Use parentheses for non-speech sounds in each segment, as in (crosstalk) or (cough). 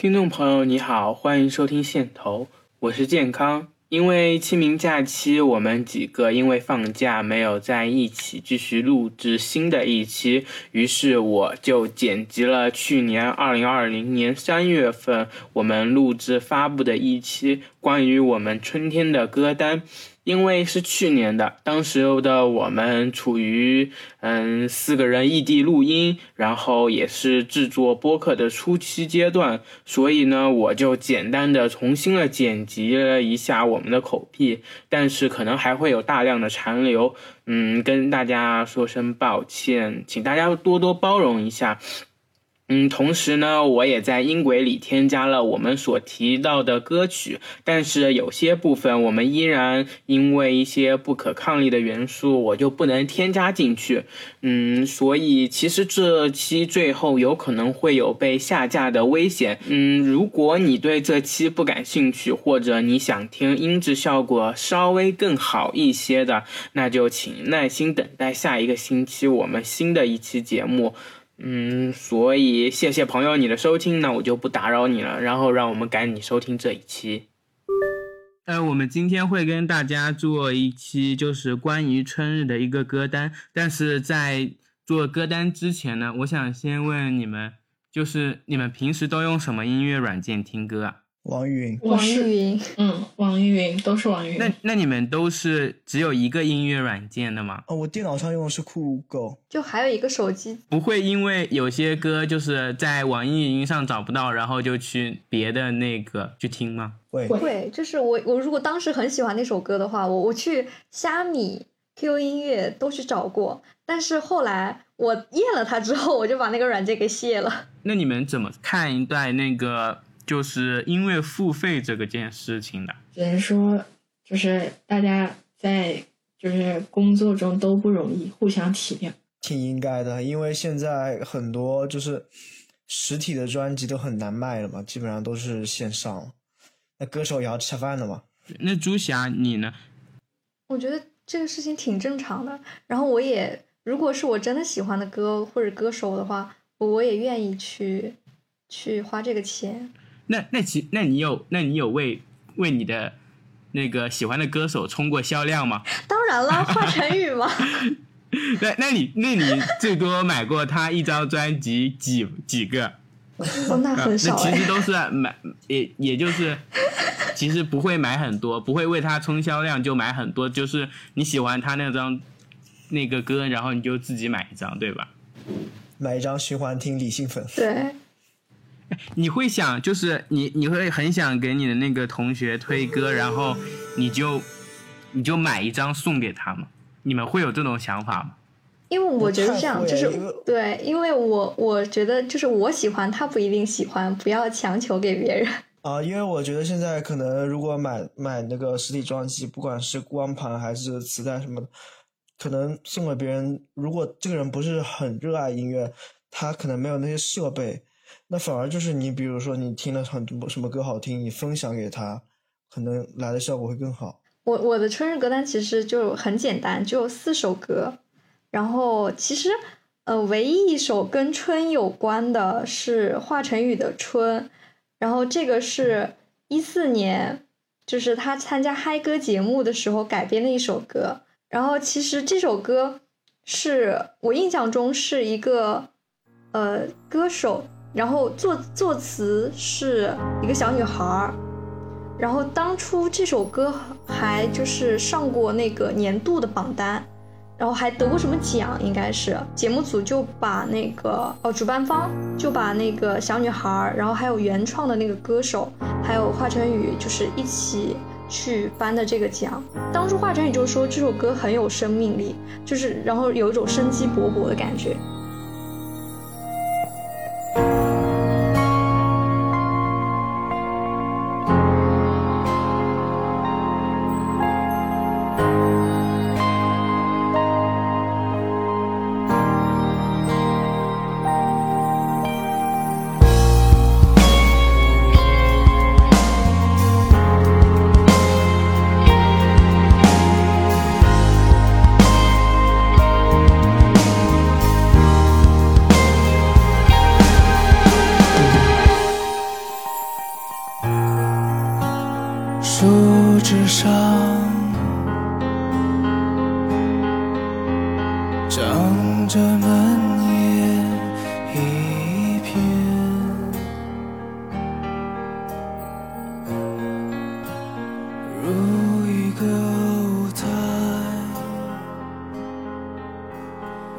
听众朋友，你好，欢迎收听线头，我是健康。因为清明假期，我们几个因为放假没有在一起继续录制新的一期，于是我就剪辑了去年二零二零年三月份我们录制发布的一期关于我们春天的歌单。因为是去年的，当时的我们处于嗯四个人异地录音，然后也是制作播客的初期阶段，所以呢，我就简单的重新的剪辑了一下我们的口癖，但是可能还会有大量的残留，嗯，跟大家说声抱歉，请大家多多包容一下。嗯，同时呢，我也在音轨里添加了我们所提到的歌曲，但是有些部分我们依然因为一些不可抗力的元素，我就不能添加进去。嗯，所以其实这期最后有可能会有被下架的危险。嗯，如果你对这期不感兴趣，或者你想听音质效果稍微更好一些的，那就请耐心等待下一个星期我们新的一期节目。嗯，所以谢谢朋友你的收听，那我就不打扰你了，然后让我们赶紧收听这一期。呃，我们今天会跟大家做一期就是关于春日的一个歌单，但是在做歌单之前呢，我想先问你们，就是你们平时都用什么音乐软件听歌啊？网易云，网易云，嗯，网易云都是网易云。那那你们都是只有一个音乐软件的吗？哦，我电脑上用的是酷狗，就还有一个手机。不会因为有些歌就是在网易云上找不到，然后就去别的那个去听吗？会会，就是我我如果当时很喜欢那首歌的话，我我去虾米、QQ 音乐都去找过，但是后来我验了它之后，我就把那个软件给卸了。那你们怎么看一段那个？就是因为付费这个件事情的，只能说就是大家在就是工作中都不容易，互相体谅，挺应该的。因为现在很多就是实体的专辑都很难卖了嘛，基本上都是线上。那歌手也要吃饭的嘛。那朱霞你呢？我觉得这个事情挺正常的。然后我也，如果是我真的喜欢的歌或者歌手的话，我也愿意去去花这个钱。那那其那你有那你有为为你的那个喜欢的歌手冲过销量吗？(laughs) 当然了，华晨宇嘛。(laughs) 那那你那你最多买过他一张专辑几几个？(laughs) 那很少那其实都是买也也就是其实不会买很多，不会为他冲销量就买很多，就是你喜欢他那张那个歌，然后你就自己买一张，对吧？买一张循环听理性粉。对。(laughs) 你会想，就是你你会很想给你的那个同学推歌，然后你就你就买一张送给他吗？你们会有这种想法吗？因为我觉得这样就是对，因为我我觉得就是我喜欢他不一定喜欢，不要强求给别人 (laughs) 啊。因为我觉得现在可能如果买买那个实体专辑，不管是光盘还是磁带什么的，可能送给别人，如果这个人不是很热爱音乐，他可能没有那些设备。那反而就是你，比如说你听了很多什么歌好听，你分享给他，可能来的效果会更好。我我的春日歌单其实就很简单，就四首歌。然后其实呃，唯一一首跟春有关的是华晨宇的《春》，然后这个是一四年，就是他参加嗨歌节目的时候改编的一首歌。然后其实这首歌是我印象中是一个呃歌手。然后作作词是一个小女孩儿，然后当初这首歌还就是上过那个年度的榜单，然后还得过什么奖？应该是节目组就把那个哦，主办方就把那个小女孩儿，然后还有原创的那个歌手，还有华晨宇，就是一起去颁的这个奖。当初华晨宇就说这首歌很有生命力，就是然后有一种生机勃勃的感觉。着嫩叶一片，如一个舞台，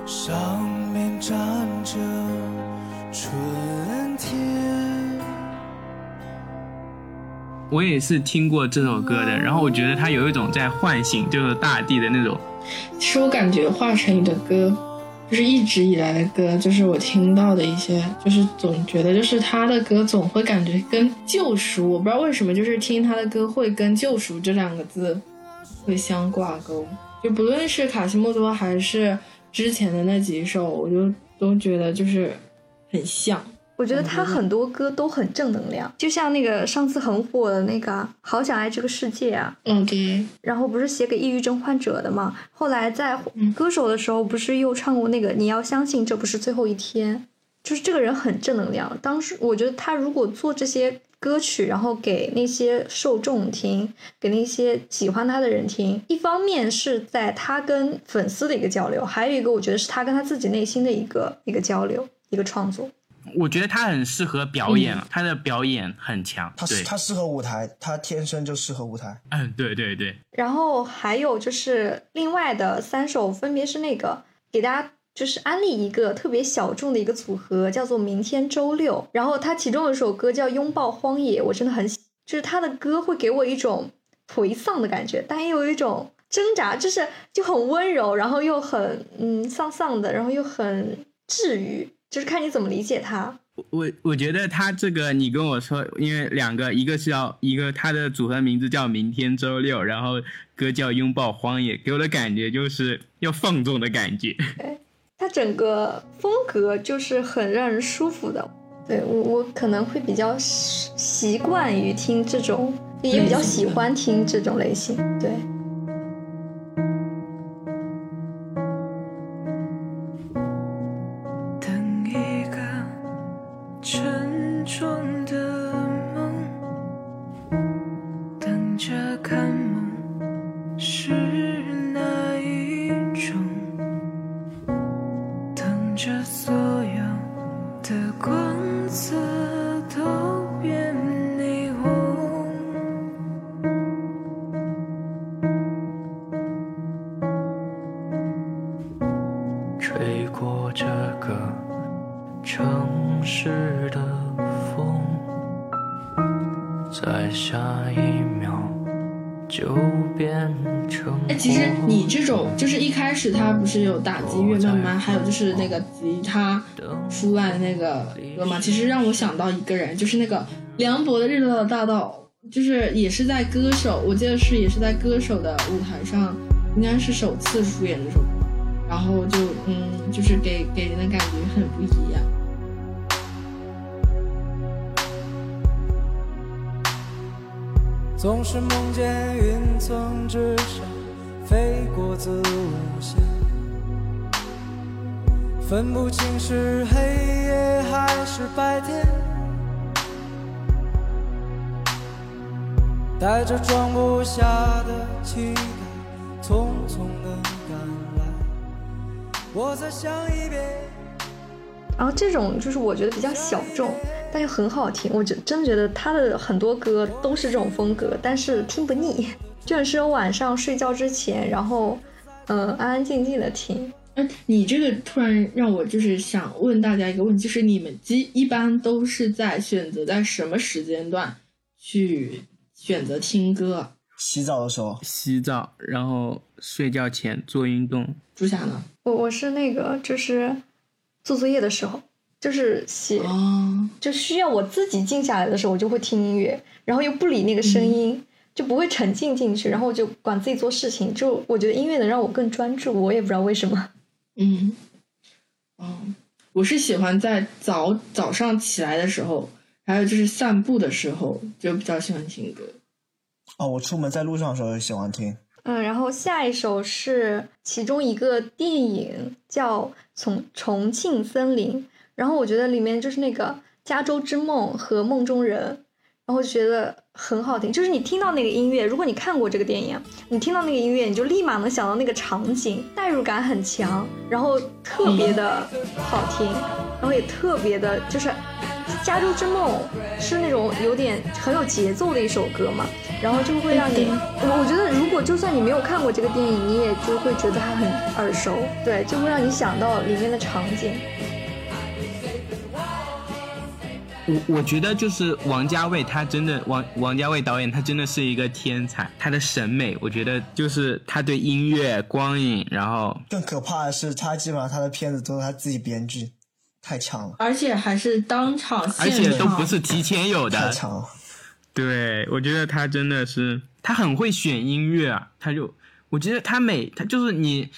上面站着春天。我也是听过这首歌的，然后我觉得它有一种在唤醒就是大地的那种。其实我感觉华晨宇的歌，就是一直以来的歌，就是我听到的一些，就是总觉得就是他的歌总会感觉跟救赎，我不知道为什么，就是听他的歌会跟救赎这两个字会相挂钩。就不论是卡西莫多还是之前的那几首，我就都觉得就是很像。我觉得他很多歌都很正能量，就像那个上次很火的那个《好想爱这个世界》啊，嗯，对，然后不是写给抑郁症患者的嘛？后来在嗯歌手的时候，不是又唱过那个“你要相信这不是最后一天”，就是这个人很正能量。当时我觉得他如果做这些歌曲，然后给那些受众听，给那些喜欢他的人听，一方面是在他跟粉丝的一个交流，还有一个我觉得是他跟他自己内心的一个一个交流，一个创作。我觉得他很适合表演，他的表演很强。对，他他适合舞台，他天生就适合舞台。嗯，对对对，然后还有就是另外的三首，分别是那个给大家就是安利一个特别小众的一个组合，叫做明天周六。然后它其中有一首歌叫《拥抱荒野》，我真的很喜，就是他的歌会给我一种颓丧的感觉，但也有一种挣扎，就是就很温柔，然后又很嗯丧丧的，然后又很治愈，就是看你怎么理解它。我我觉得他这个，你跟我说，因为两个，一个是要一个他的组合名字叫明天周六，然后歌叫拥抱荒野，给我的感觉就是要放纵的感觉。(laughs) 他整个风格就是很让人舒服的。对我，我可能会比较习习惯于听这种，也比较喜欢听这种类型。对，是有打击乐慢慢，还有就是那个吉他出来的那个歌嘛，其实让我想到一个人，就是那个梁博的《日落的大道》，就是也是在歌手，我记得是也是在歌手的舞台上，应该是首次出演这首歌，然后就嗯，就是给给人的感觉很不一样。总是梦见云层之上飞过子午线，分不清是黑夜还是白天，带着装不下的期待，匆匆的赶来。我再想一遍。然后这种就是我觉得比较小众，但又很好听。我觉真的觉得他的很多歌都是这种风格，但是听不腻，就很适合晚上睡觉之前，然后嗯、呃安安静静的听。哎，你这个突然让我就是想问大家一个问题，就是你们基一般都是在选择在什么时间段去选择听歌？洗澡的时候，洗澡，然后睡觉前做运动。朱霞呢？我我是那个就是做作业的时候，就是写哦，就需要我自己静下来的时候，我就会听音乐，然后又不理那个声音，就不会沉浸进去，然后我就管自己做事情。就我觉得音乐能让我更专注，我也不知道为什么。嗯，哦，我是喜欢在早早上起来的时候，还有就是散步的时候，就比较喜欢听歌。哦，我出门在路上的时候也喜欢听。嗯，然后下一首是其中一个电影叫《重重庆森林》，然后我觉得里面就是那个加州之梦和梦中人，然然后觉得很好听。就是你听到那个音乐，如果你看过这个电影，你听到那个音乐，你就立马能想到那个场景，代入感很强，然后特别的好听，然后也特别的，就是《加州之梦》是那种有点很有节奏的一首歌嘛，然后就会让你，我觉得如果就算你没有看过这个电影，你也就会觉得它很耳熟，对，就会让你想到里面的场景。我我觉得就是王家卫，他真的王王家卫导演，他真的是一个天才。他的审美，我觉得就是他对音乐、光影，然后更可怕的是，他基本上他的片子都是他自己编剧，太强了。而且还是当场而且都不是提前有的太的。强了。对，我觉得他真的是，他很会选音乐啊。他就，我觉得他每他就是你，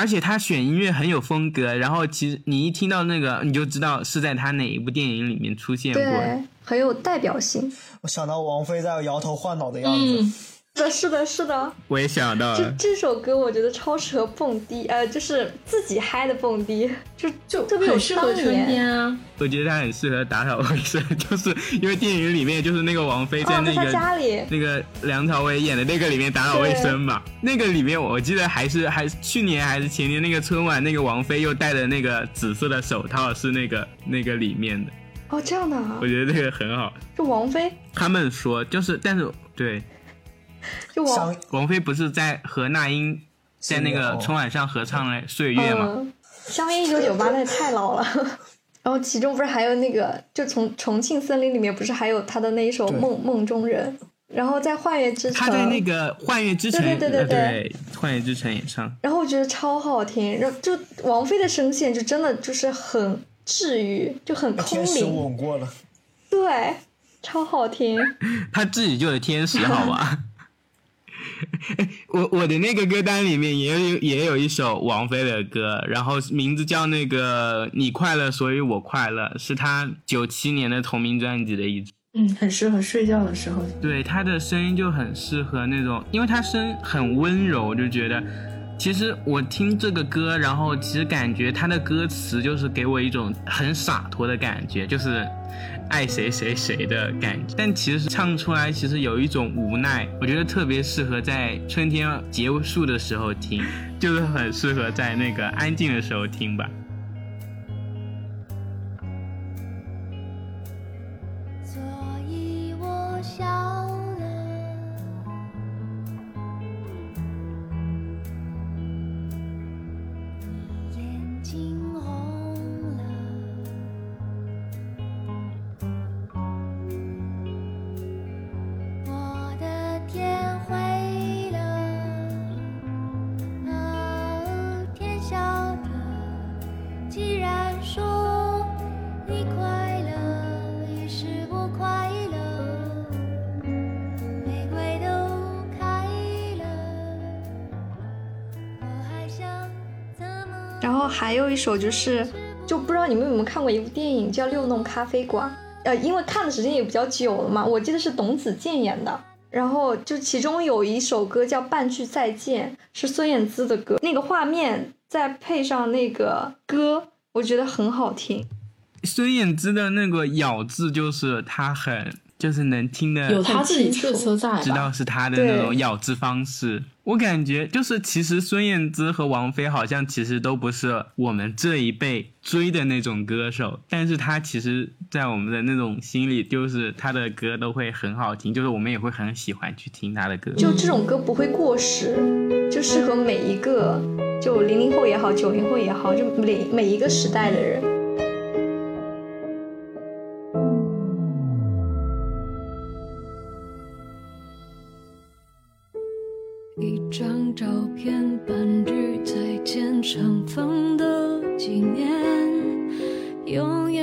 而且他选音乐很有风格。然后其实你一听到那个，你就知道是在他哪一部电影里面出现过的。对，很有代表性。我想到王菲在摇头晃脑的样子，嗯，是的，是的，是的。我也想到这了，这这首歌我觉得超适合蹦迪，呃，就是自己嗨的蹦迪，就就特别有很适合当春年。天啊。我觉得他很适合打扫卫生，就是因为电影里面就是那个王菲在哦，在他那个、家里，那个梁朝伟演的那个里面打扫卫生嘛，那个里面我记得还是还是去年还是前年那个春晚，那个王菲又戴的那个紫色的手套是那个那个里面的，哦，这样的啊我，觉得这个很好。就王菲，他们说就是，但是对 (laughs) 就王王菲不是在和那英在那个春晚上合唱了《岁月》吗？嗯，香烟一九九八那也太老了。(laughs) 然后其中不是还有那个，就从重庆森林里面不是还有他的那一首《梦梦中人》，然后在幻乐之城，他在那个《幻乐之城》对对对对呃对对幻乐之城》演唱。然后我觉得超好听，然后就王菲的声线就真的就是很治愈，就很空天使灵，吻过了。对，超好听。(laughs) 他自己就是天使，好吧？(laughs) 我我的那个歌单里面也有也有一首王菲的歌，然后名字叫那个《你快乐所以我快乐》，是她九七年的同名专辑的一支。嗯，很适合睡觉的时候。对她的声音就很适合那种，因为她声很温柔，就觉得其实我听这个歌，然后其实感觉她的歌词就是给我一种很洒脱的感觉，就是爱谁谁谁的感觉。但其实唱出来其实有一种无奈，我觉得特别适合在春天结束的时候听，就是很适合在那个安静的时候听吧。首就是，就不知道你们有没有看过一部电影叫《六弄咖啡馆》，呃，因为看的时间也比较久了嘛，我记得是董子健演的。然后就其中有一首歌叫《半句再见》，是孙燕姿的歌，那个画面再配上那个歌，我觉得很好听。孙燕姿的那个咬字，就是她很就是能听的，有她自己特色在知道？是她的那种咬字方式。我感觉就是，其实孙燕姿和王菲好像其实都不是我们这一辈追的那种歌手，但是她其实，在我们的那种心里，就是她的歌都会很好听，就是我们也会很喜欢去听她的歌。就这种歌不会过时，就适合每一个，就零零后也好，九零后也好，就每每一个时代的人。张照片，半句再见，尘封的纪念，永远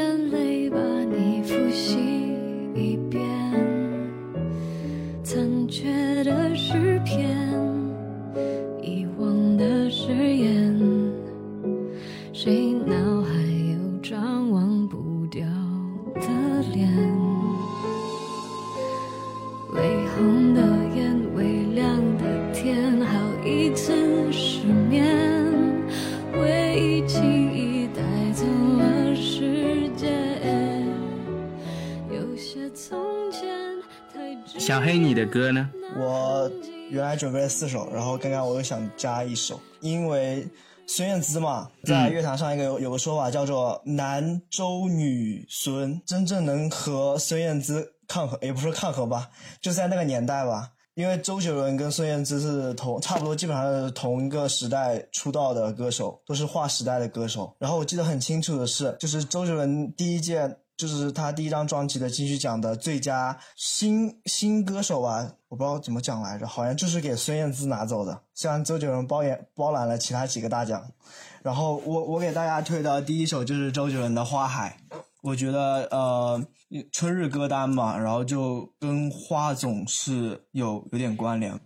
四首，然后刚刚我又想加一首，因为孙燕姿嘛，在乐坛上一个有有个说法叫做“男周女孙”，真正能和孙燕姿抗衡，也不是抗衡吧，就在那个年代吧。因为周杰伦跟孙燕姿是同差不多，基本上是同一个时代出道的歌手，都是划时代的歌手。然后我记得很清楚的是，就是周杰伦第一届，就是他第一张专辑的金曲奖的最佳新新歌手吧，我不知道怎么讲来着，好像就是给孙燕姿拿走的。虽然周杰伦包演包揽了其他几个大奖，然后我我给大家推的第一首就是周杰伦的《花海》。我觉得呃，春日歌单嘛，然后就跟花总是有有点关联。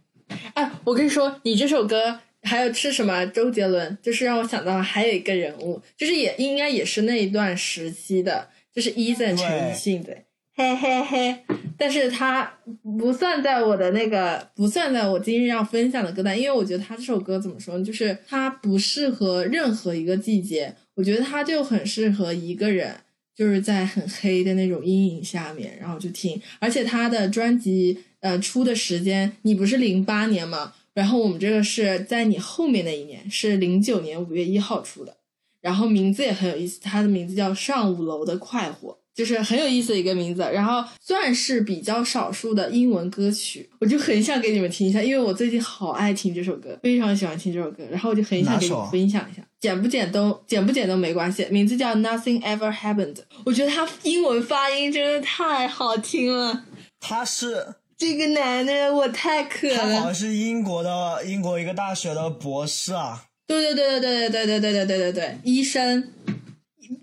哎，我跟你说，你这首歌还有是什么？周杰伦，就是让我想到还有一个人物，就是也应该也是那一段时期的，就是 Eason 陈奕迅的，嘿嘿嘿。但是他不算在我的那个，不算在我今日要分享的歌单，因为我觉得他这首歌怎么说呢？就是他不适合任何一个季节，我觉得他就很适合一个人。就是在很黑的那种阴影下面，然后就听，而且他的专辑呃出的时间，你不是零八年吗？然后我们这个是在你后面那一年，是零九年五月一号出的，然后名字也很有意思，他的名字叫《上五楼的快活》。就是很有意思的一个名字，然后算是比较少数的英文歌曲，我就很想给你们听一下，因为我最近好爱听这首歌，非常喜欢听这首歌，然后我就很想给你们分享一下，剪不剪都剪不剪都没关系，名字叫 Nothing Ever Happened，我觉得他英文发音真的太好听了。他是这个男的，我太可了。他好像是英国的英国一个大学的博士啊。对对对对对对对对对对对对对，医生。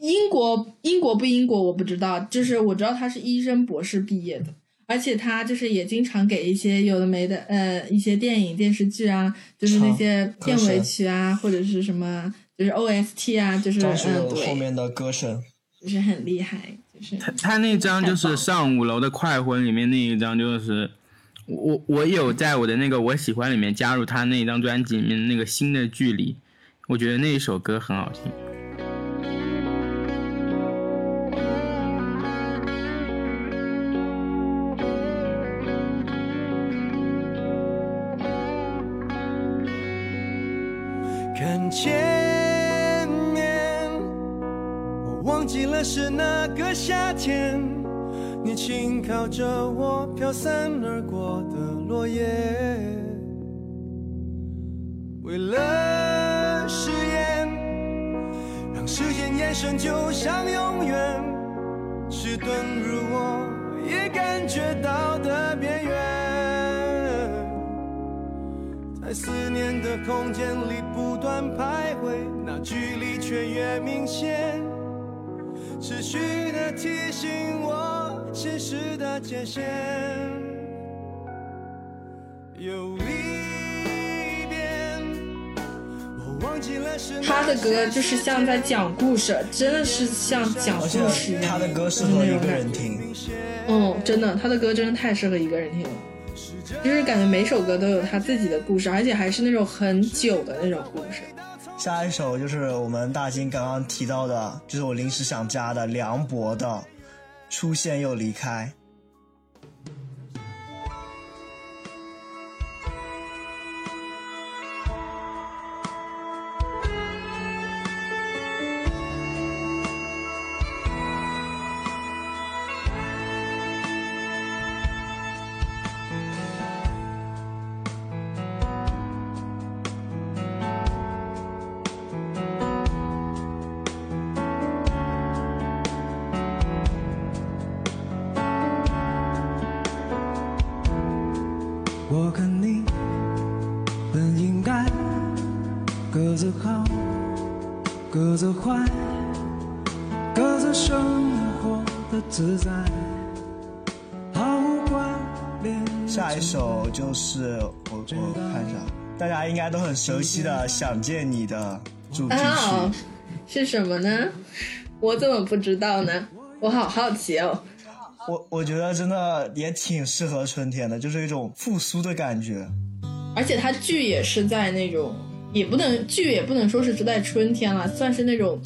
英国英国不英国我不知道，就是我知道他是医生博士毕业的，而且他就是也经常给一些有的没的呃一些电影电视剧啊，就是那些片尾曲啊或者是什么就是 OST 啊，就是嗯对后面的歌声就是很厉害，就是他他那张就是上五楼的快婚里面那一张就是我我有在我的那个我喜欢里面加入他那张专辑里面那个新的距离，我觉得那一首歌很好听。看前面，我忘记了是哪个夏天，紧靠着我飘散而过的落叶。为了誓言，让时间延伸就像永远，迟钝如我也感觉到的边缘，在思念的空间里不断徘徊，那距离却越明显。持续的提醒我现实的界限。有离别，我忘记了是他的歌就是像在讲故事，真的是像讲故事一样。他的歌适合一个人听。嗯，真的，他的歌真的太适合一个人听了。就是感觉每首歌都有他自己的故事，而且还是那种很久的那种故事。下一首就是我们大金刚刚提到的，就是我临时想加的梁博的《出现又离开》。熟悉的《想见你》的主题曲是什么呢？我怎么不知道呢？我好好奇哦。我我觉得真的也挺适合春天的，就是一种复苏的感觉。而且它剧也是在那种，也不能剧也不能说是在春天了，算是那种，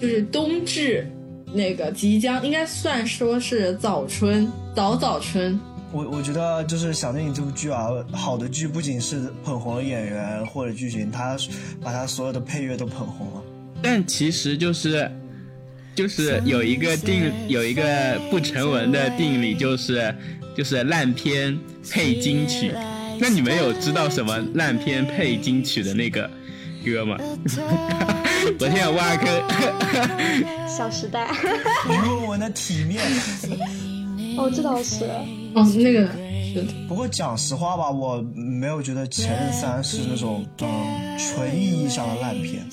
就是冬至。那个即将应该算说是早春，早早春我我觉得就是《想电影》这部剧啊，好的剧不仅是捧红了演员或者剧情，他把他所有的配乐都捧红了。但其实就是就是有一个定有一个不成文的定理，就是就是烂片配金曲。那你们有知道什么烂片配金曲的那个歌吗？我现在挖坑。小时代，你问我的体面。哦，这倒是。哦，那个是的。不过讲实话吧，我没有觉得《前任三》是那种嗯纯意义上的烂片，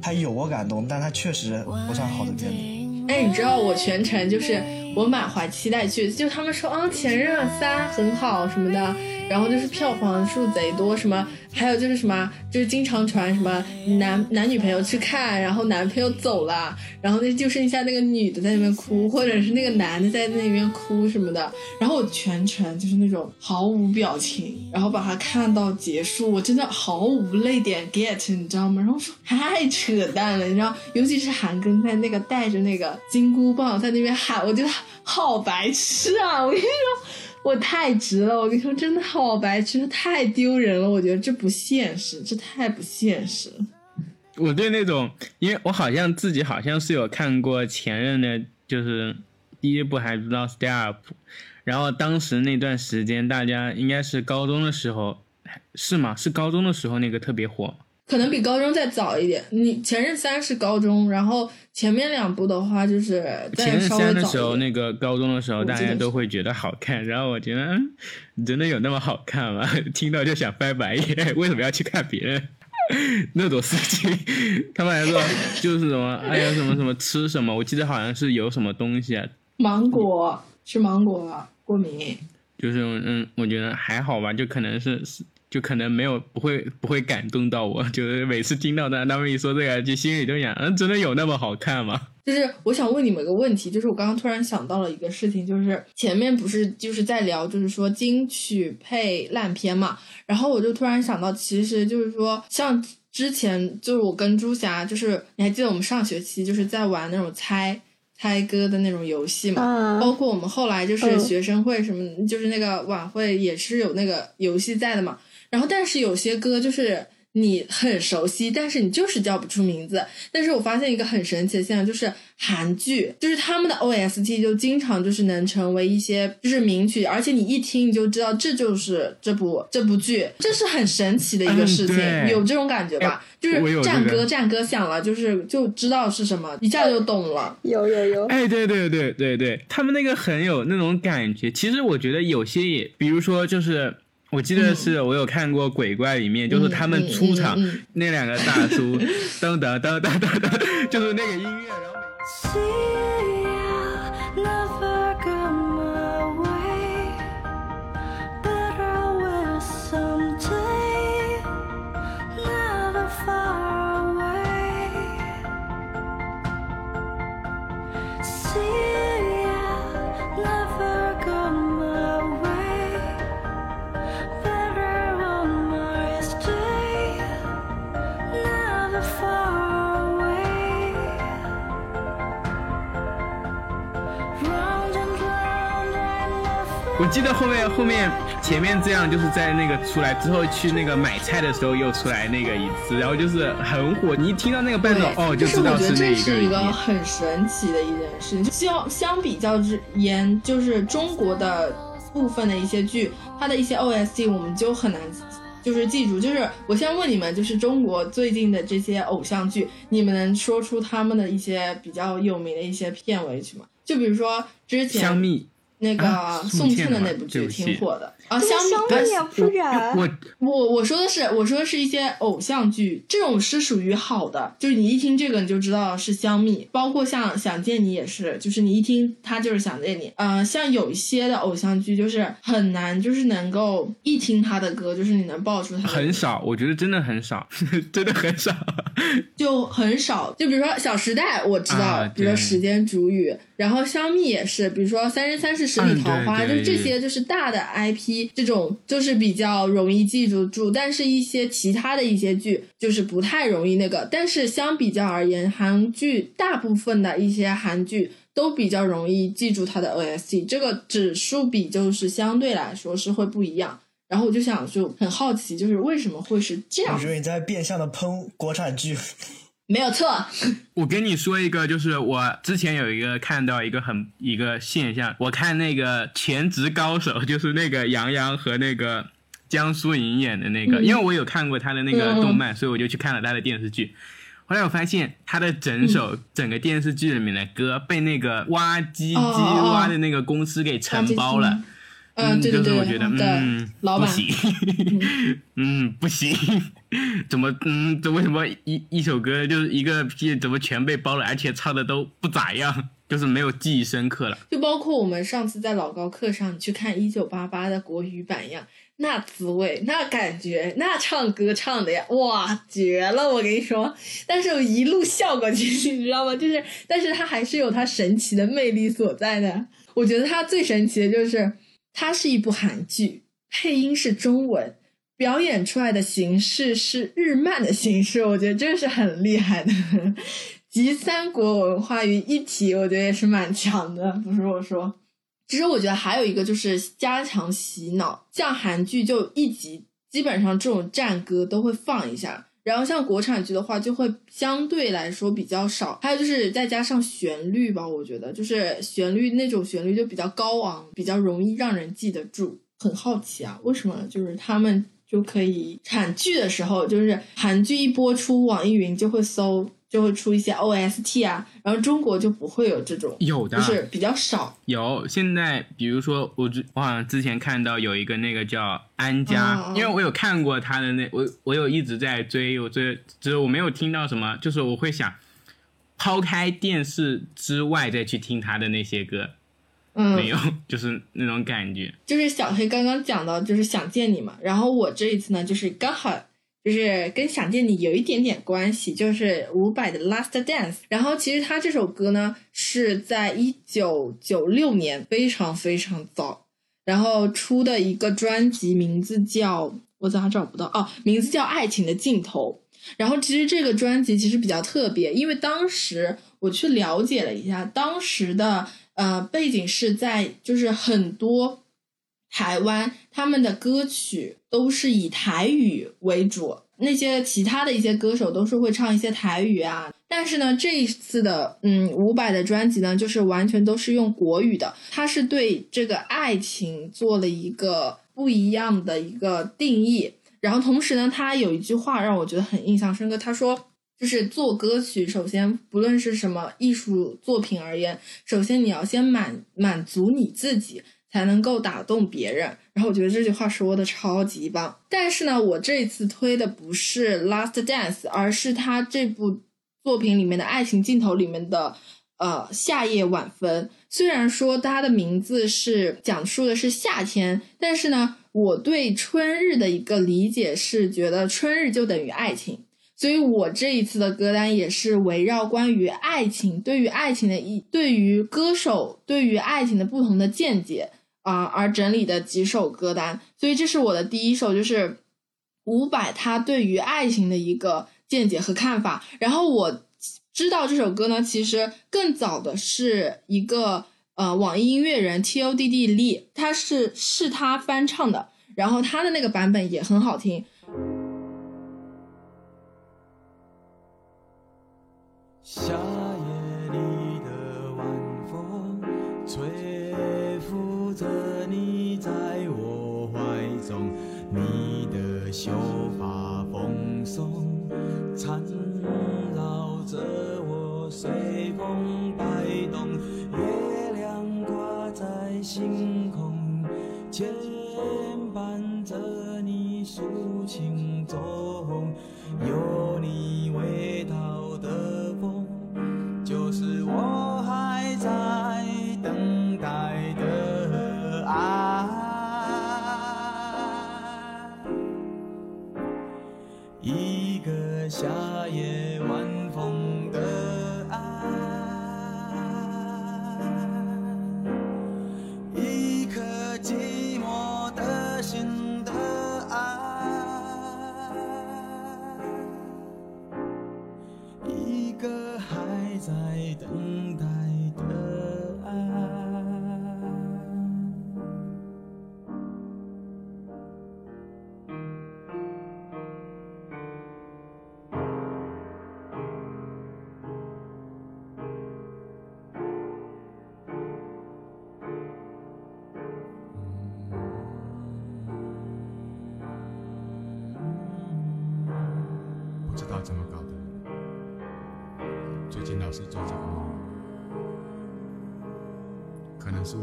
它有我感动，但它确实不算好的片子。哎，你知道我全程就是我满怀期待去，就他们说啊，《前任三》很好什么的，然后就是票房数贼多什么。还有就是什么，就是经常传什么男男女朋友去看，然后男朋友走了，然后那就剩下那个女的在那边哭，或者是那个男的在那边哭什么的。然后我全程就是那种毫无表情，然后把它看到结束，我真的毫无泪点 get，你知道吗？然后说太扯淡了，你知道，尤其是韩庚在那个带着那个金箍棒在那边喊，我觉得好白痴啊！我跟你说。我太直了，我跟你说，真的好白痴，太丢人了。我觉得这不现实，这太不现实。我对那种，因为我好像自己好像是有看过前任的，就是第一部还不知道是第二部，然后当时那段时间大家应该是高中的时候，是吗？是高中的时候那个特别火。可能比高中再早一点。你前任三是高中，然后前面两部的话就是前任三的时候，那个高中的时候大家都会觉得好看。然后我觉得，真的有那么好看吗？(laughs) 听到就想翻白眼。(laughs) 为什么要去看别人 (laughs) 那种事情？他们还说就是什么，哎呀什么什么吃什么？我记得好像是有什么东西啊，芒果吃芒果过敏。就是嗯，我觉得还好吧，就可能是是。就可能没有不会不会感动到我，就是每次听到他他们一说这个，就心里都想，嗯，真的有那么好看吗？就是我想问你们个问题，就是我刚刚突然想到了一个事情，就是前面不是就是在聊，就是说金曲配烂片嘛，然后我就突然想到，其实就是说像之前就是我跟朱霞，就是你还记得我们上学期就是在玩那种猜猜歌的那种游戏嘛，包括我们后来就是学生会什么，就是那个晚会也是有那个游戏在的嘛。然后，但是有些歌就是你很熟悉，但是你就是叫不出名字。但是我发现一个很神奇的现象，就是韩剧，就是他们的 OST 就经常就是能成为一些就是名曲，而且你一听你就知道这就是这部这部剧，这是很神奇的一个事情，有这种感觉吧？就是战歌战歌响了，就是就知道是什么，一下就懂了。有有有，哎，对对对对对，他们那个很有那种感觉。其实我觉得有些也，比如说就是。我记得是我有看过鬼怪里面，就是他们出场那两个大叔，噔噔噔噔噔噔，就是那个音乐，然后。记得后面后面前面这样就是在那个出来之后去那个买菜的时候又出来那个一次，然后就是很火。你一听到那个伴奏哦，就知道是那一个。这是一个很神奇的一件事情。相相比较之言，就是中国的部分的一些剧，它的一些 OST 我们就很难就是记住。就是我先问你们，就是中国最近的这些偶像剧，你们能说出他们的一些比较有名的一些片尾曲吗？就比如说之前。香蜜。那个宋庆的那部剧挺火的啊，香蜜我我我说的是我说的是一些偶像剧，这种是属于好的，就是你一听这个你就知道是香蜜，包括像想见你也是，就是你一听他就是想见你，呃，像有一些的偶像剧就是很难，就是能够一听他的歌，就是你能爆出他很少，我觉得真的很少，(laughs) 真的很少，(laughs) 就很少，就比如说《小时代》，我知道，比如说《时间煮雨》。然后香蜜也是，比如说《三生三世十里桃花》，就这些就是大的 IP，这种就是比较容易记住住。但是，一些其他的一些剧就是不太容易那个。但是相比较而言，韩剧大部分的一些韩剧。都比较容易记住它的 OST，这个指数比就是相对来说是会不一样。然后我就想就很好奇，就是为什么会是这样我？觉得你在变相的喷国产剧。没有错，(laughs) 我跟你说一个，就是我之前有一个看到一个很一个现象，我看那个《全职高手》，就是那个杨洋和那个江疏影演的那个，嗯。因为我有看过他的那个动漫，所以我就去看了他的电视剧。后来我发现他的整首、嗯整个电视剧里面的歌被那个挖机机挖的那个公司给承包了。嗯，对对对，就是我觉得，对嗯，老板不行，(laughs) 嗯，不行，怎么，嗯，这为什么一一首歌就是一个屁，怎么全被包了，而且唱的都不咋样，就是没有记忆深刻了。就包括我们上次在老高课上，你去看一九八八的国语版一样，那滋味、那感觉、那唱歌唱的呀，哇，绝了！我跟你说，但是我一路笑过去，(laughs) 你知道吗？就是，但是他还是有他神奇的魅力所在的。我觉得他最神奇的就是，它是一部韩剧，配音是中文。表演出来的形式是日漫的形式，我觉得这是很厉害的。集三国文化于一体，我觉得也是蛮强的，不是我说。其实我觉得还有一个就是加强洗脑，像韩剧就一集基本上这种战歌都会放一下，然后像国产剧的话就会相对来说比较少。还有就是再加上旋律吧，我觉得就是旋律那种旋律就比较高昂，比较容易让人记得住。很好奇啊，为什么就是他们就可以产剧的时候，就是韩剧一播出，网易云就会搜，就会出一些 OST 啊，然后中国就不会有这种，有的就是比较少。有，现在比如说我之我好像之前看到有一个那个叫安家，因为我有看过他的那我我有一直在追，我追只是我没有听到什么，就是我会想抛开电视之外再去听他的那些歌，嗯，没有，(laughs) 就是那种感觉。就是小黑刚刚讲到，就是想见你嘛。然后我这一次呢，就是刚好就是跟想见你有一点点关系，就是伍佰的《Last Dance》。然后其实他这首歌呢是在一九九六年，非常非常早，然后出的一个专辑，名字叫我咋找不到哦，名字叫《爱情的尽头》。然后其实这个专辑其实比较特别，因为当时我去了解了一下，当时的呃背景是在就是很多台湾他们的歌曲都是以台语为主，那些其他的一些歌手都是会唱一些台语啊。但是呢，这一次的嗯伍佰的专辑呢，就是完全都是用国语的，他是对这个爱情做了一个不一样的一个定义。然后同时呢，他有一句话让我觉得很印象深刻，他说。就是做歌曲，首先不论是什么艺术作品而言，首先你要先满满足你自己，才能够打动别人。然后我觉得这句话说的超级棒。但是呢，我这一次推的不是《Last Dance》，而是他这部作品里面的爱情镜头里面的呃夏夜晚风。虽然说它的名字是讲述的是夏天，但是呢，我对春日的一个理解是觉得春日就等于爱情。所以我这一次的歌单也是围绕关于爱情，对于爱情的一，对于歌手对于爱情的不同的见解啊、而整理的几首歌单。所以这是我的第一首，就是伍佰他对于爱情的一个见解和看法。然后我知道这首歌呢，其实更早的是一个呃网易音乐人 T O D D 力，他是是他翻唱的，然后他的那个版本也很好听。夏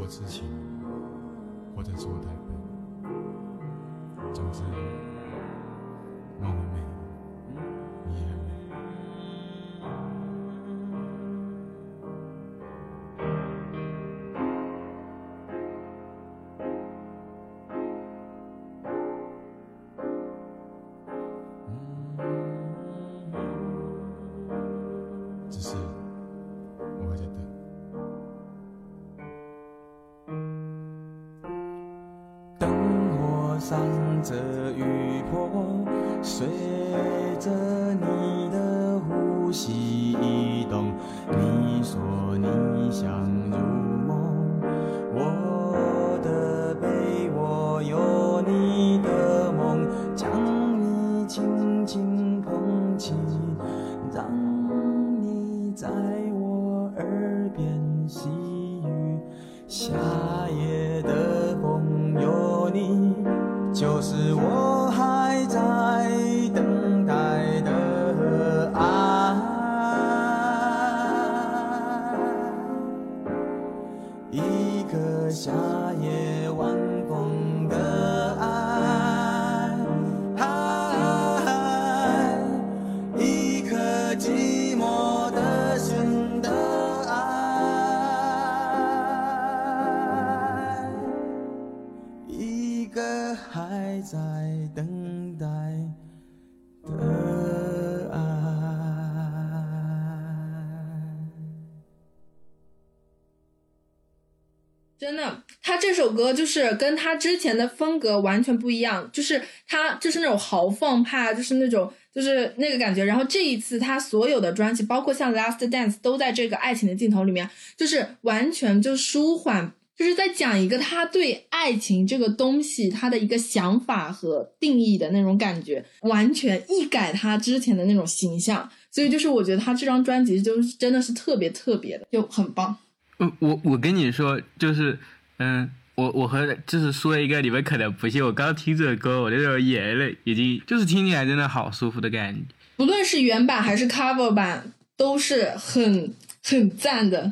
自己是跟他之前的风格完全不一样，就是他就是那种豪放派，就是那种就是那个感觉。然后这一次他所有的专辑，包括像《Last Dance》，都在这个爱情的镜头里面，就是完全就舒缓，就是在讲一个他对爱情这个东西他的一个想法和定义的那种感觉，完全一改他之前的那种形象。所以就是我觉得他这张专辑就是真的是特别特别的，就很棒。嗯我我跟你说，就是，嗯，我我和就是说一个你们可能不信，我刚听这首歌，我那种眼泪已经就是听起来真的好舒服的感觉。不论是原版还是 cover 版，都是很很赞的。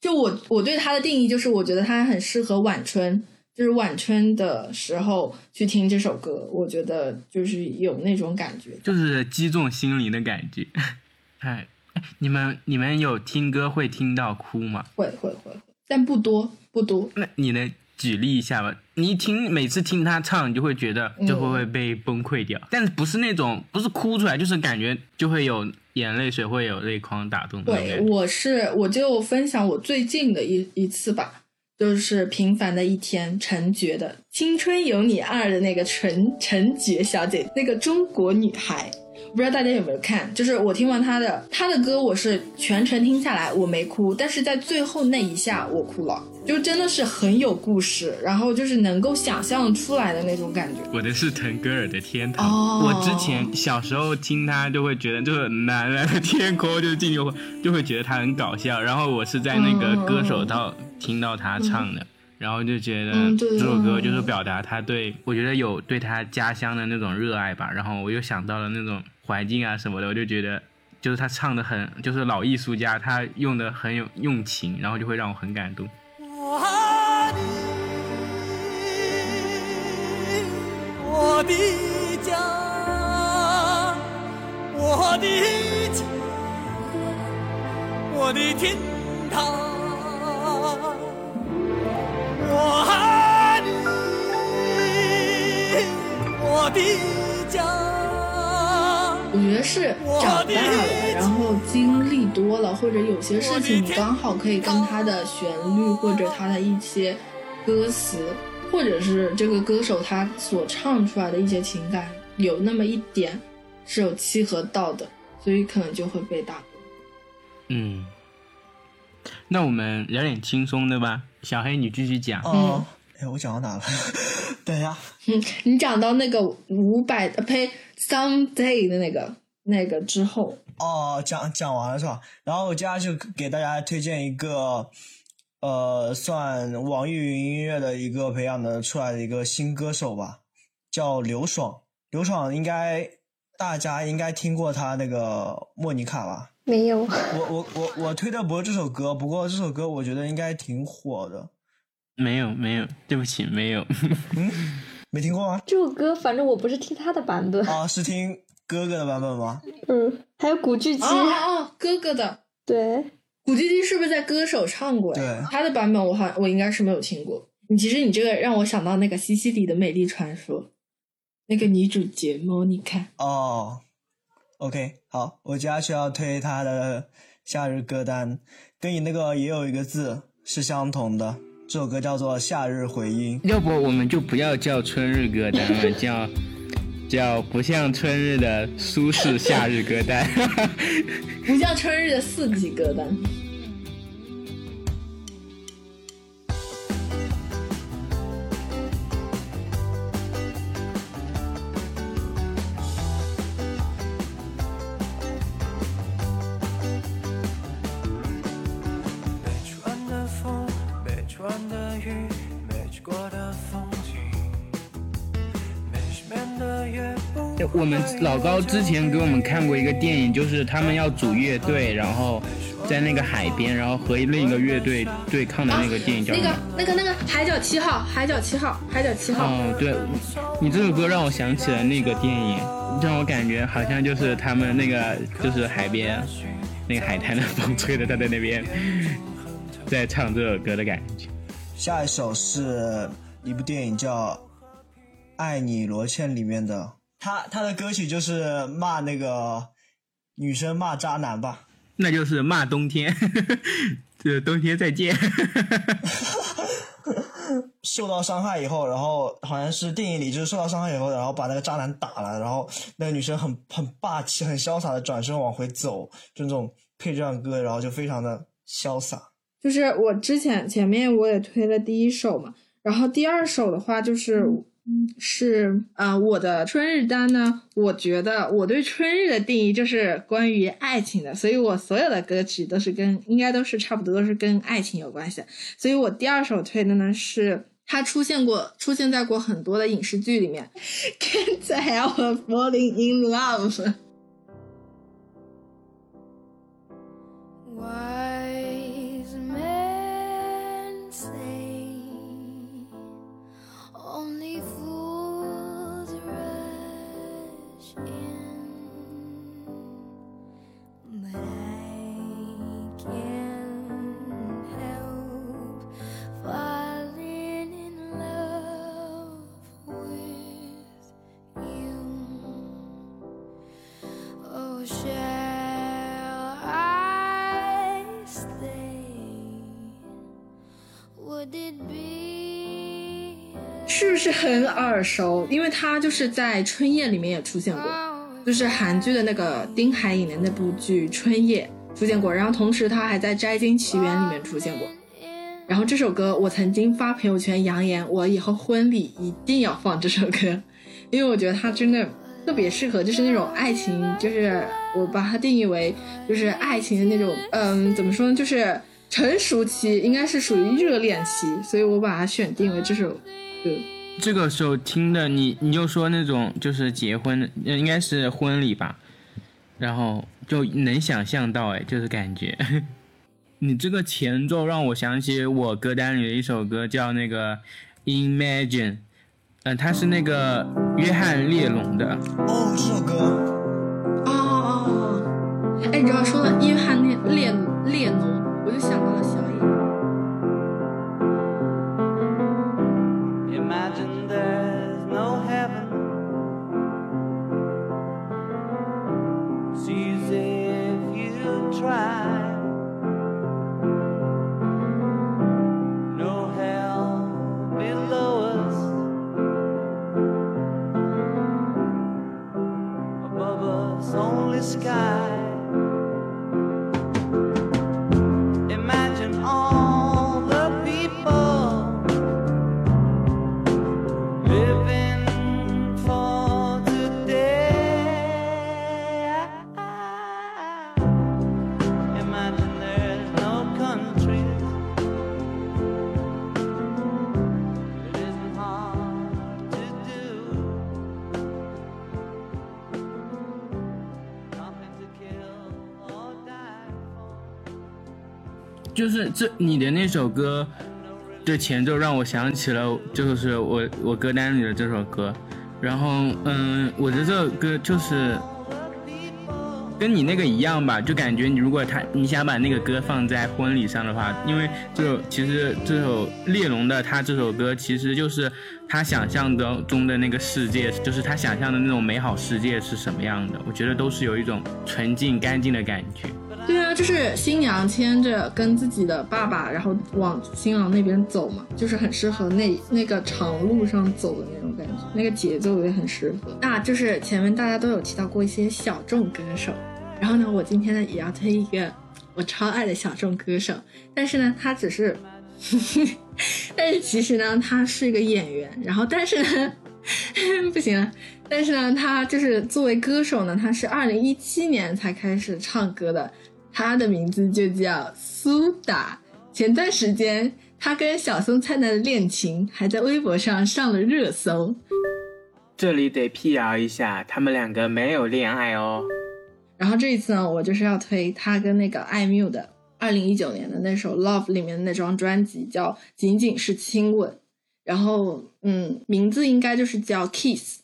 就我我对它的定义就是，我觉得它很适合晚春，就是晚春的时候去听这首歌，我觉得就是有那种感觉。就是击中心灵的感觉。(laughs) 哎，哎你们你们有听歌会听到哭吗？会会会，但不多不多。那你能举例一下吧？你一听每次听他唱，你就会觉得就会会被崩溃掉，但是不是那种不是哭出来，就是感觉就会有眼泪水，会有泪眶打动。对，我是我就分享我最近的一一次吧，就是《平凡的一天》陈觉的《青春有你二》的那个陈陈觉小姐，那个中国女孩。不知道大家有没有看？就是我听完他的他的歌，我是全程听下来我没哭，但是在最后那一下我哭了，就真的是很有故事，然后就是能够想象出来的那种感觉。我的是腾格尔的《天堂》哦我之前小时候听他就会觉得就是蓝蓝的天空，就是进去会就会觉得他很搞笑。然后我是在那个歌手到听到他唱的，然后就觉得这首歌就是表达他对我觉得有对他家乡的那种热爱吧。然后我又想到了那种环境啊什么的，我就觉得就是他唱的很就是老艺术家，他用的很有用情，然后就会让我很感动。我爱你，我的家，我的家，我的天堂。我的家。我觉得是长大了，然后经历多了，或者有些事情你刚好可以跟他的旋律或者他的一些歌词，或者是这个歌手他所唱出来的一些情感，有那么一点是有契合到的，所以可能就会被打动。嗯，那我们聊点轻松的吧。小黑，你继续讲。哦，哎，我讲到哪了？(laughs) 等一下，嗯，你讲到那个五百呃呸，someday 的那个那个之后，哦，讲讲完了是吧？然后我接下来就给大家推荐一个，呃，算网易云音乐的一个培养的出来的一个新歌手吧，叫刘爽。刘爽应该大家应该听过他那个莫妮卡吧？没有，我我我我推的不是这首歌，不过这首歌我觉得应该挺火的。没有没有，对不起，没有。(laughs) 没听过吗？这首歌反正我不是听他的版本，啊，是听哥哥的版本吗？嗯，还有古巨基，哦哦哦，哥哥的对，古巨基是不是在歌手唱过呀？对他的版本我好我应该是没有听过。你其实你这个让我想到那个西西里的美丽传说，那个女主角莫妮卡。哦，OK，好，我接下去要推他的夏日歌单，跟你那个也有一个字是相同的。这首歌叫做《夏日回音》。要不我们就不要叫春日歌单了，叫 (laughs) 叫不像春日的舒适夏日歌单。(laughs) 不像春日的四季歌单。我们老高之前给我们看过一个电影，就是他们要组乐队，然后在那个海边，然后和另一个乐队对抗的那个电影叫什那个？那个那个海角七号，海角七号，海角七号。哦，对，你这首歌让我想起了那个电影，让我感觉好像就是他们那个就是海边那个海滩的风吹的，他在那边 (laughs) 在唱这首歌的感觉。下一首是一部电影叫《爱你罗茜》里面的，他他的歌曲就是骂那个女生骂渣男吧。那就是骂冬天，(laughs) 这冬天再见。(laughs) 受到伤害以后，然后好像是电影里就是受到伤害以后，然后把那个渣男打了，然后那个女生很很霸气、很潇洒的转身往回走，就那种配这样歌，然后就非常的潇洒。就是我之前前面我也推了第一首嘛，然后第二首的话就是是啊、我的春日单呢，我觉得我对春日的定义就是关于爱情的，所以我所有的歌曲都是跟应该都是差不多都是跟爱情有关系的，所以我第二首推的呢是。它出现过，出现在过很多的影视剧里面。Can't help falling in love。Wise 是很耳熟？因为他就是在《春夜》里面也出现过，就是韩剧的那个丁海寅的那部剧《春夜》出现过，然后同时他还在《摘金奇缘》里面出现过。然后这首歌我曾经发朋友圈扬言，我以后婚礼一定要放这首歌，因为我觉得它真的特别适合，就是那种爱情，就是我把它定义为就是爱情的那种，嗯，怎么说呢，就是成熟期，应该是属于热恋期，所以我把它选定为这首歌。这个时候听的你，你就说那种就是结婚，应该是婚礼吧，然后就能想象到，哎，就是感觉。(laughs) 你这个前奏让我想起我歌单里的一首歌，叫那个《Imagine》，嗯、它是那个约翰列侬的，哦，这首歌，哦哦哦！哎，你知道说约翰列列侬，就是这你的那首歌的前奏让我想起了，就是我我歌单里的这首歌。然后嗯，我的这首歌就是跟你那个一样吧，就感觉你如果他你想把那个歌放在婚礼上的话，因为这首其实这首列侬的他这首歌其实就是他想象的中的那个世界，就是他想象的那种美好世界是什么样的。我觉得都是有一种纯净干净的感觉。对啊，就是新娘牵着跟自己的爸爸，然后往新郎那边走嘛，就是很适合那那个长路上走的那种感觉，那个节奏也很适合。那就是前面大家都有提到过一些小众歌手，然后呢，我今天呢也要推一个我超爱的小众歌手，但是呢，他只是，(laughs) 但是其实呢，他是一个演员，然后但是呢，(laughs) 不行了。但是呢，他就是作为歌手呢，他是二零一七年才开始唱歌的。他的名字就叫苏打。前段时间，他跟小松菜奈的恋情还在微博上上了热搜。这里得辟谣一下，他们两个没有恋爱哦。然后这一次呢，我就是要推他跟那个艾缪的二零一九年的那首《Love》里面的那张专辑，叫《仅仅是亲吻》。然后，嗯，名字应该就是叫《Kiss》。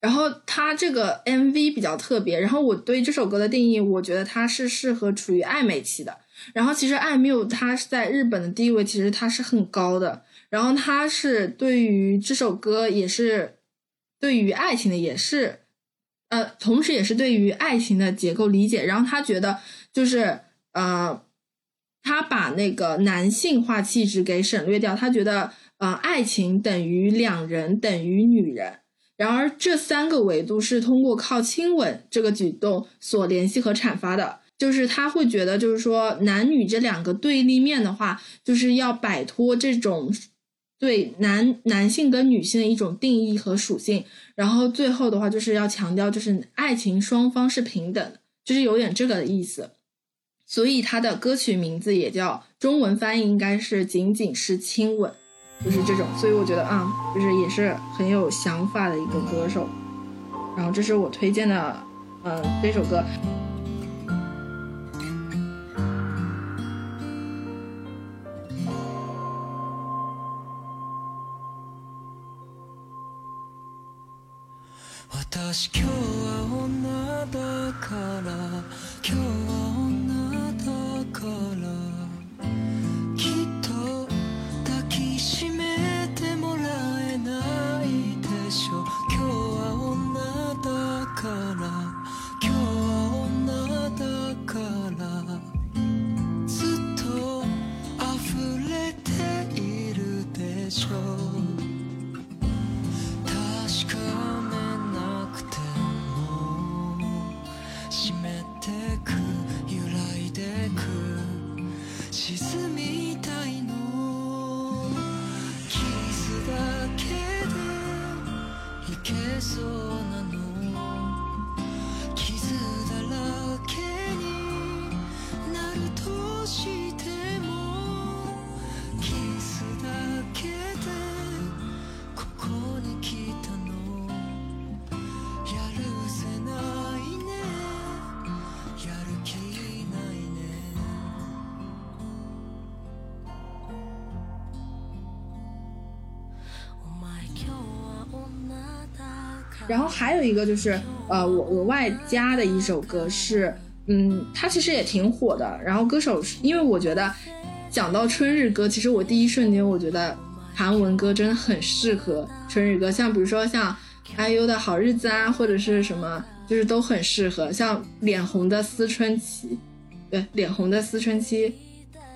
然后他这个 MV 比较特别，然后我对这首歌的定义，我觉得它是适合处于暧昧期的。然后其实艾缪他是在日本的地位，其实他是很高的。然后他是对于这首歌也是对于爱情的也是，呃，同时也是对于爱情的结构理解。然后他觉得就是呃，他把那个男性化气质给省略掉，他觉得呃，爱情等于两人等于女人。然而，这三个维度是通过靠亲吻这个举动所联系和阐发的。就是他会觉得，就是说男女这两个对立面的话，就是要摆脱这种对男男性跟女性的一种定义和属性。然后最后的话，就是要强调，就是爱情双方是平等，就是有点这个意思。所以他的歌曲名字也叫中文翻译应该是仅仅是亲吻。就是这种，所以我觉得啊，就是也是很有想法的一个歌手。然后这是我推荐的，嗯，这首歌。然后还有一个就是，呃，我额外加的一首歌是，嗯，它其实也挺火的。然后歌手因为我觉得，讲到春日歌，其实我第一瞬间我觉得韩文歌真的很适合春日歌，像比如说像 IU 的好日子啊，或者是什么，就是都很适合。像脸红的思春期，对，脸红的思春期。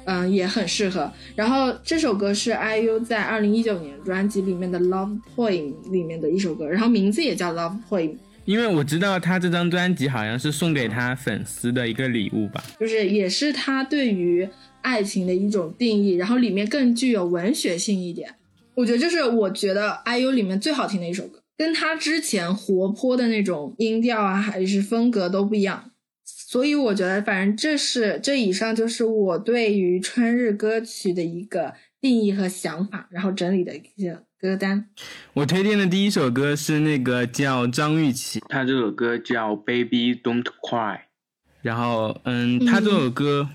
嗯，也很适合。然后这首歌是 IU 在二零一九年专辑里面的《Love Poem》里面的一首歌，然后名字也叫《Love Poem》。因为我知道他这张专辑好像是送给他粉丝的一个礼物吧，就是也是他对于爱情的一种定义，然后里面更具有文学性一点。我觉得这是我觉得 IU 里面最好听的一首歌，跟他之前活泼的那种音调啊，还是风格都不一样。所以我觉得，反正这是这以上就是我对于春日歌曲的一个定义和想法，然后整理的一些歌单。我推荐的第一首歌是那个叫张玉琪，他这首歌叫《Baby Don't Cry》。然后，嗯，他这首歌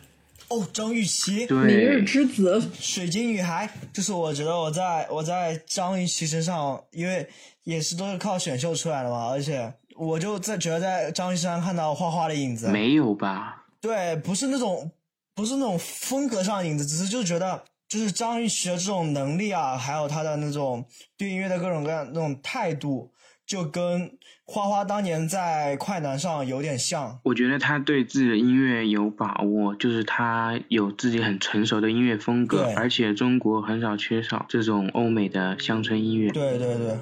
哦，张雨绮，明日，之子，水晶女孩，就是我觉得我在我在张雨绮身上，因为也是都是靠选秀出来的嘛，而且我就在觉得在张雨绮身上看到花花的影子。没有吧？对，不是那种不是那种风格上的影子，只是就觉得就是张雨绮的这种能力啊，还有他的那种对音乐的各种各样那种态度，就跟花花当年在快男上有点像。我觉得他对自己的音乐有把握，就是他有自己很成熟的音乐风格，而且中国很少缺少这种欧美的乡村音乐。对对对。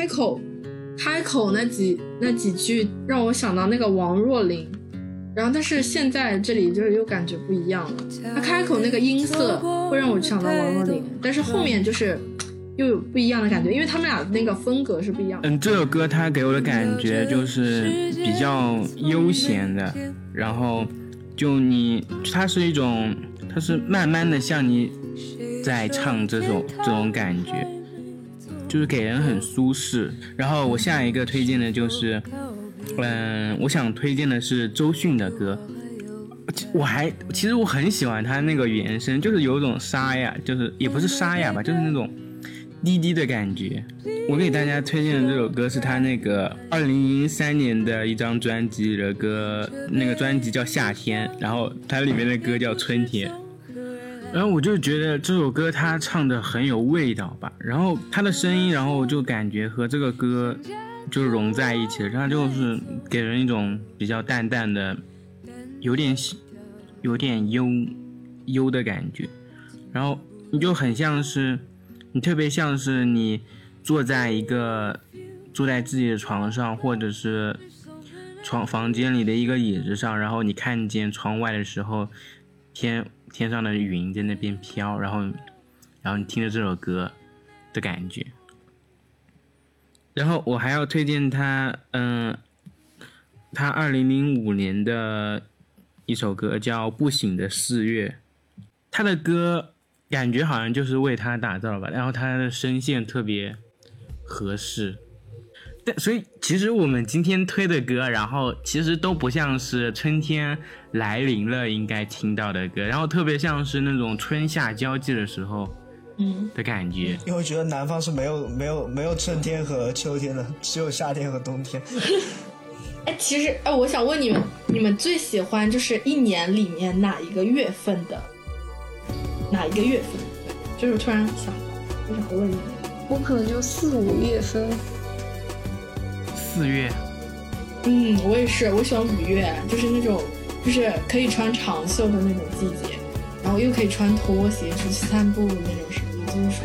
开口开口那几那几句让我想到那个王若琳，然后但是现在这里就是又感觉不一样了。他开口那个音色会让我想到王若琳，但是后面就是又有不一样的感觉，因为他们俩那个风格是不一样。嗯，这首歌它给我的感觉就是比较悠闲的，然后就你，它是一种，它是慢慢的像你在唱这种这种感觉，就是给人很舒适。然后我下一个推荐的就是，嗯，我想推荐的是周迅的歌。我还其实我很喜欢他那个原声，就是有种沙哑，就是也不是沙哑吧，就是那种低低的感觉。我给大家推荐的这首歌是他那个二零零三年的一张专辑的歌，那个专辑叫《夏天》，然后它里面的歌叫《春天》。然后我就觉得这首歌他唱的很有味道吧，然后他的声音，然后就感觉和这个歌就融在一起了，他就是给人一种比较淡淡的，有点有点忧忧的感觉，然后你就很像是你特别像是你坐在一个坐在自己的床上，或者是床房间里的一个椅子上，然后你看见窗外的时候，天天上的云在那边飘，然后然后你听着这首歌的感觉。然后我还要推荐他，嗯，他二零零五年的一首歌叫《不醒的四月》，他的歌感觉好像就是为他打造吧，然后他的声线特别合适。但所以其实我们今天推的歌，然后其实都不像是春天来临了应该听到的歌，然后特别像是那种春夏交际的时候嗯，的感觉。因为觉得南方是没有没有没有春天和秋天的，只有夏天和冬天。(laughs) 哎，其实哎，我想问你们，你们最喜欢就是一年里面哪一个月份的？哪一个月份？就是突然想，我想问你们。我可能就四五月份，四月，嗯，我也是，我喜欢五月，就是那种就是可以穿长袖的那种季节，然后又可以穿拖鞋出去散步的那种时候，就是